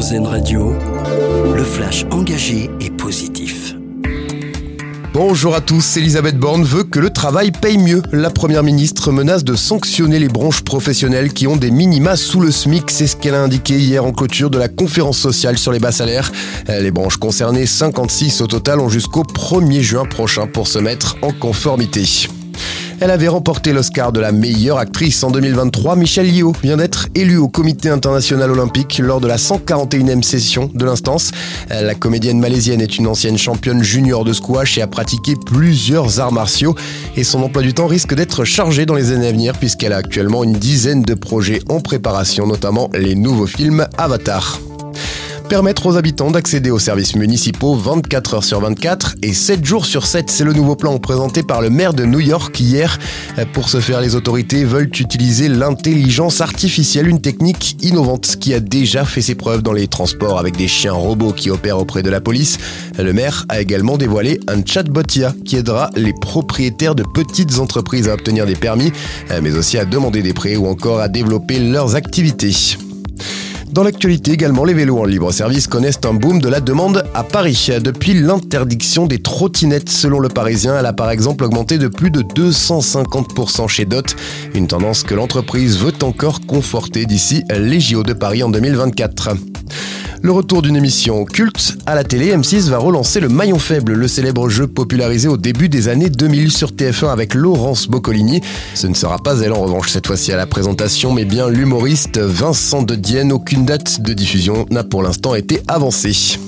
Radio, le flash engagé et positif. Bonjour à tous, Elisabeth Borne veut que le travail paye mieux. La Première ministre menace de sanctionner les branches professionnelles qui ont des minima sous le SMIC, c'est ce qu'elle a indiqué hier en clôture de la conférence sociale sur les bas salaires. Les branches concernées, 56 au total, ont jusqu'au 1er juin prochain pour se mettre en conformité. Elle avait remporté l'Oscar de la meilleure actrice en 2023. Michelle Yeoh vient d'être élue au Comité international olympique lors de la 141e session de l'instance. La comédienne malaisienne est une ancienne championne junior de squash et a pratiqué plusieurs arts martiaux. Et son emploi du temps risque d'être chargé dans les années à venir puisqu'elle a actuellement une dizaine de projets en préparation, notamment les nouveaux films Avatar permettre aux habitants d'accéder aux services municipaux 24 heures sur 24 et 7 jours sur 7. C'est le nouveau plan présenté par le maire de New York hier. Pour ce faire, les autorités veulent utiliser l'intelligence artificielle, une technique innovante qui a déjà fait ses preuves dans les transports avec des chiens robots qui opèrent auprès de la police. Le maire a également dévoilé un chatbot IA qui aidera les propriétaires de petites entreprises à obtenir des permis, mais aussi à demander des prêts ou encore à développer leurs activités. Dans l'actualité également, les vélos en libre service connaissent un boom de la demande à Paris. Depuis l'interdiction des trottinettes, selon le Parisien, elle a par exemple augmenté de plus de 250% chez DOT, une tendance que l'entreprise veut encore conforter d'ici les JO de Paris en 2024. Le retour d'une émission culte à la télé, M6 va relancer le Maillon Faible, le célèbre jeu popularisé au début des années 2000 sur TF1 avec Laurence Boccolini. Ce ne sera pas elle en revanche cette fois-ci à la présentation, mais bien l'humoriste Vincent de Dienne. Aucune date de diffusion n'a pour l'instant été avancée.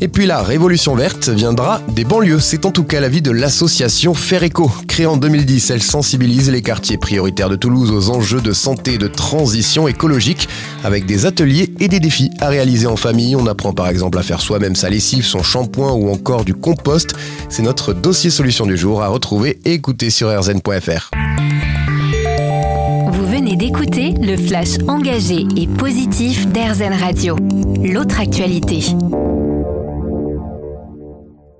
Et puis la révolution verte viendra des banlieues. C'est en tout cas l'avis de l'association Fereco. Créée en 2010, elle sensibilise les quartiers prioritaires de Toulouse aux enjeux de santé et de transition écologique avec des ateliers et des défis à réaliser en famille. On apprend par exemple à faire soi-même sa lessive, son shampoing ou encore du compost. C'est notre dossier solution du jour à retrouver et écouter sur rzn.fr. Vous venez d'écouter le flash engagé et positif d'RZN Radio. L'autre actualité.